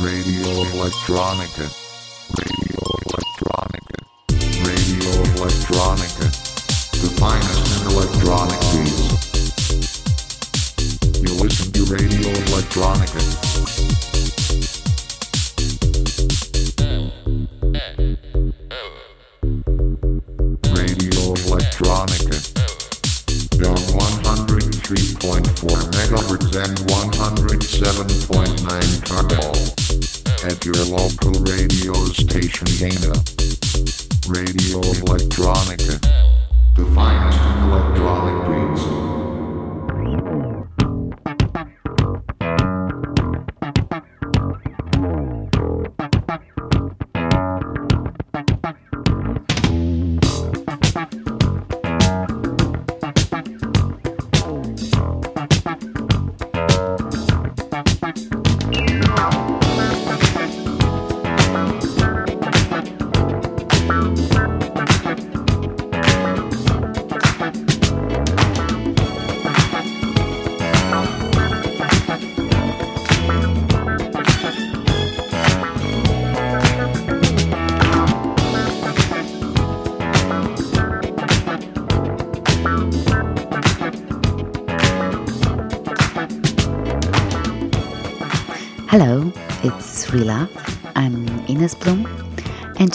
Radio Electronica. Radio Electronica. Radio Electronica. The finest in electronic beats. You listen to Radio Electronica. Radio Electronica. On 103.4 megahertz and 107.9 station Dana. Radio Electronica.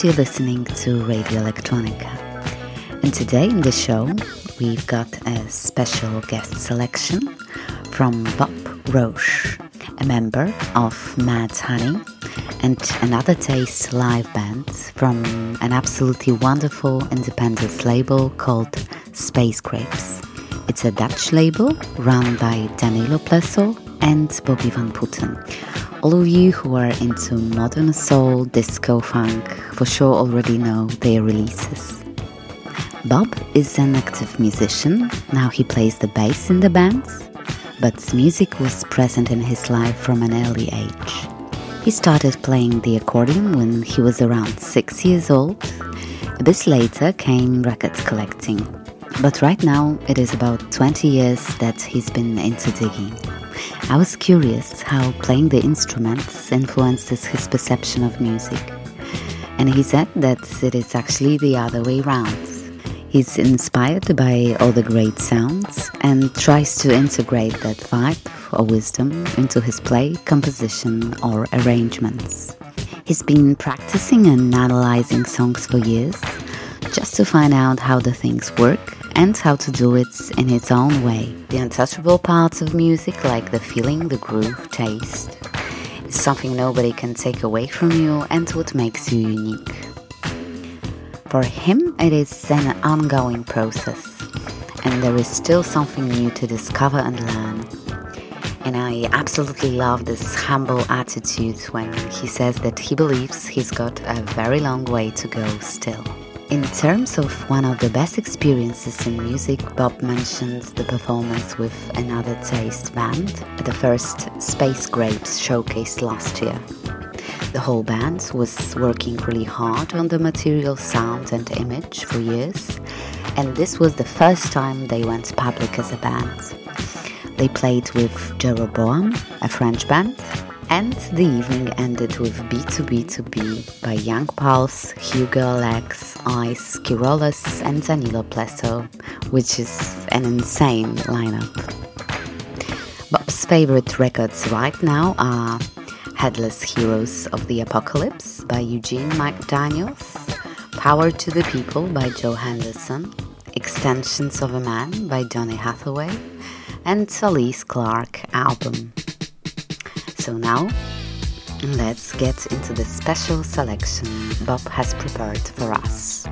You're listening to Radio Electronica. And today in the show, we've got a special guest selection from Bob Roche, a member of Mad Honey and another taste live band from an absolutely wonderful independent label called Space Grapes. It's a Dutch label run by Danilo Plessow and Bobby Van Putten. All of you who are into modern soul, disco, funk, for sure already know their releases. Bob is an active musician, now he plays the bass in the band, but music was present in his life from an early age. He started playing the accordion when he was around six years old. A bit later came records collecting, but right now it is about 20 years that he's been into digging. I was curious how playing the instruments influences his perception of music. And he said that it is actually the other way around. He's inspired by all the great sounds and tries to integrate that vibe or wisdom into his play, composition, or arrangements. He's been practicing and analyzing songs for years just to find out how the things work and how to do it in its own way. The untouchable parts of music, like the feeling, the groove, taste, is something nobody can take away from you and what makes you unique. For him, it is an ongoing process, and there is still something new to discover and learn. And I absolutely love this humble attitude when he says that he believes he's got a very long way to go still. In terms of one of the best experiences in music, Bob mentions the performance with Another Taste band at the first Space Grapes showcase last year. The whole band was working really hard on the material, sound, and image for years, and this was the first time they went public as a band. They played with Jeroboam, a French band, and the evening ended with B2B2B by Young Pulse, Hugo Alex, Ice, Kirollus, and Danilo Plessow, which is an insane lineup. Bob's favorite records right now are Headless Heroes of the Apocalypse by Eugene McDaniels, Power to the People by Joe Henderson, Extensions of a Man by Donny Hathaway, and Alice Clark album. So now, let's get into the special selection Bob has prepared for us.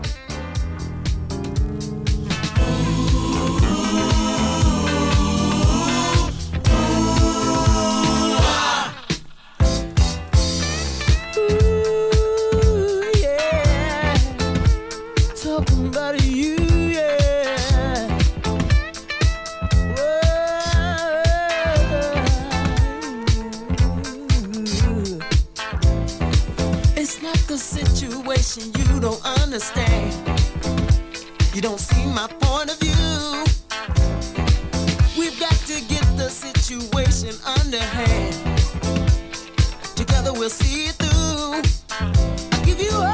Don't understand. You don't see my point of view. We've got to get the situation under hand. Together da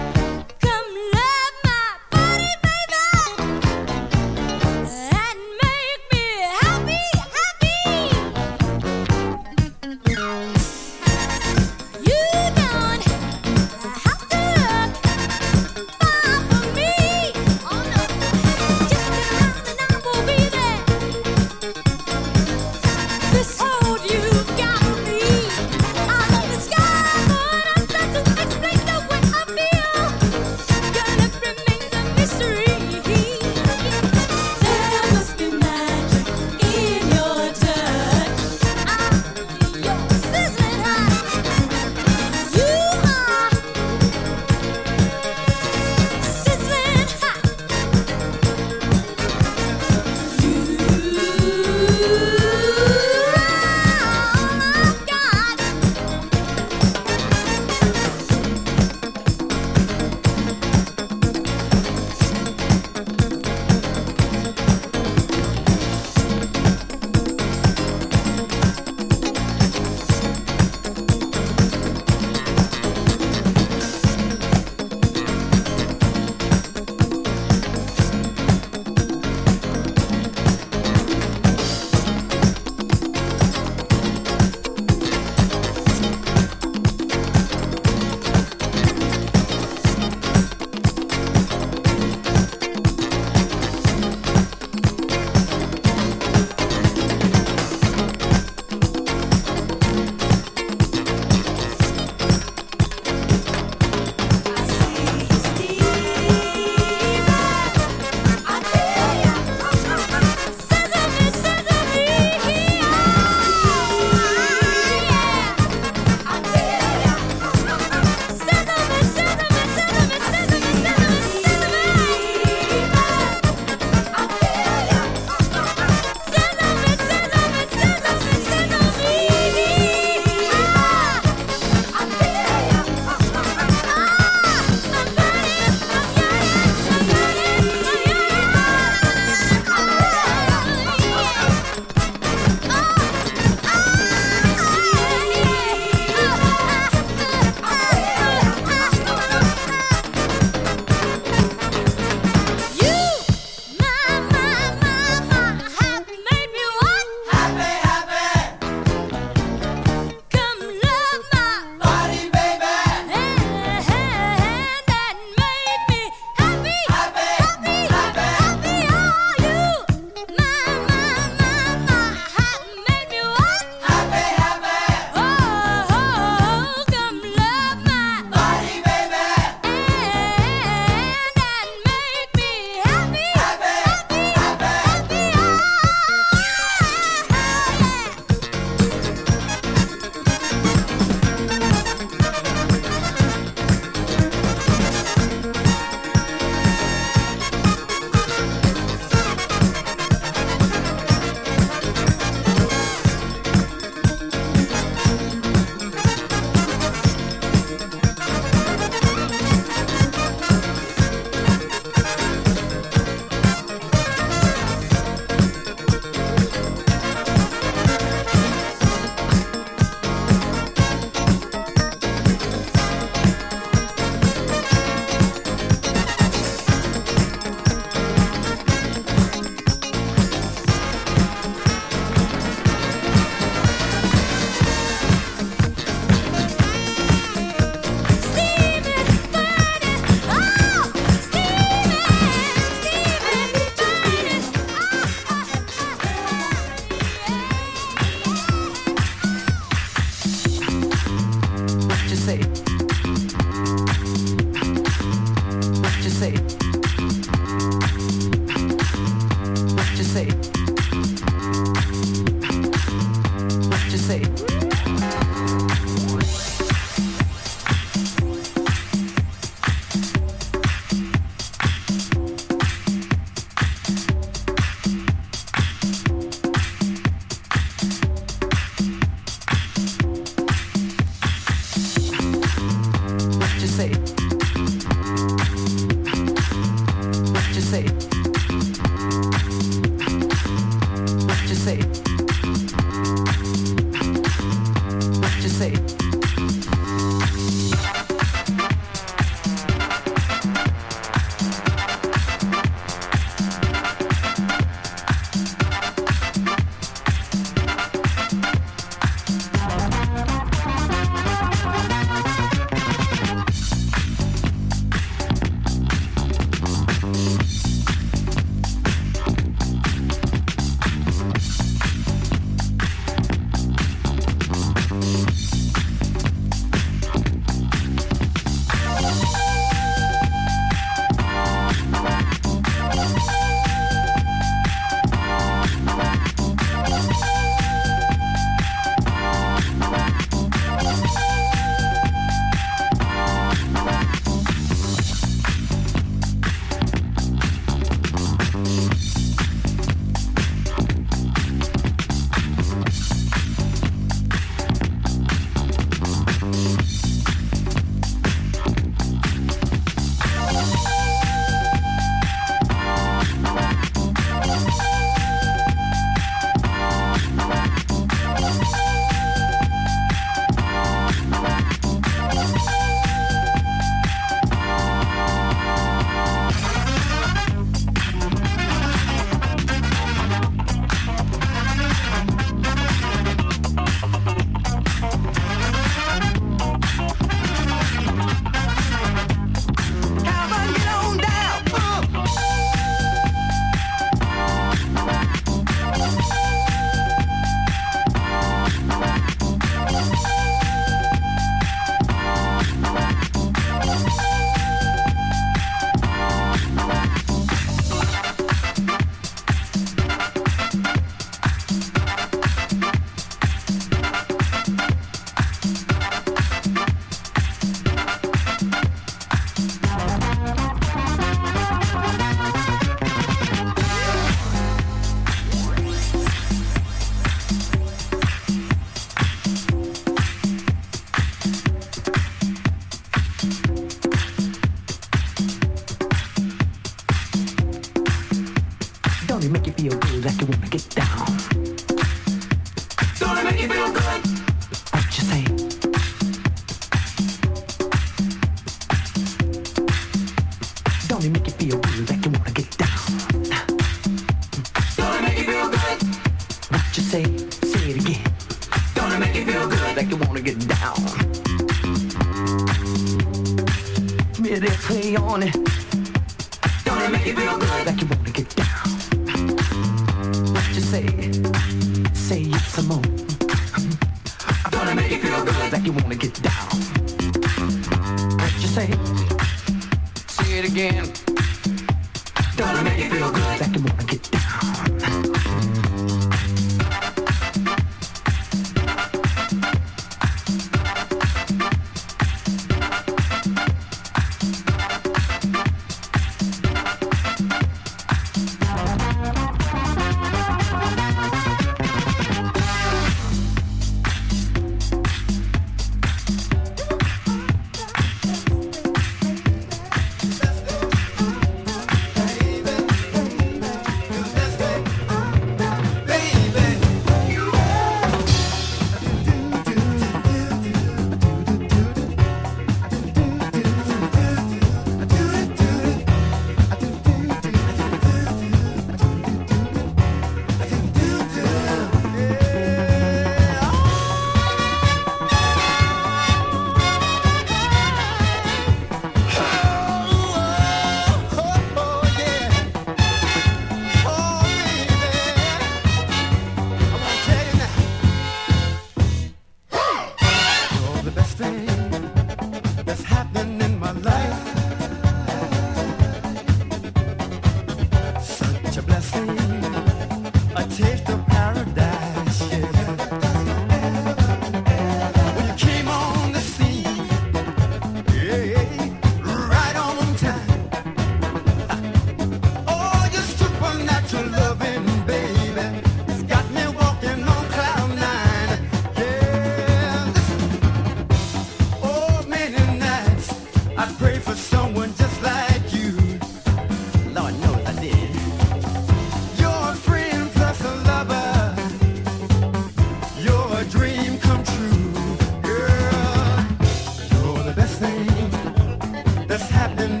And.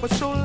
We're gonna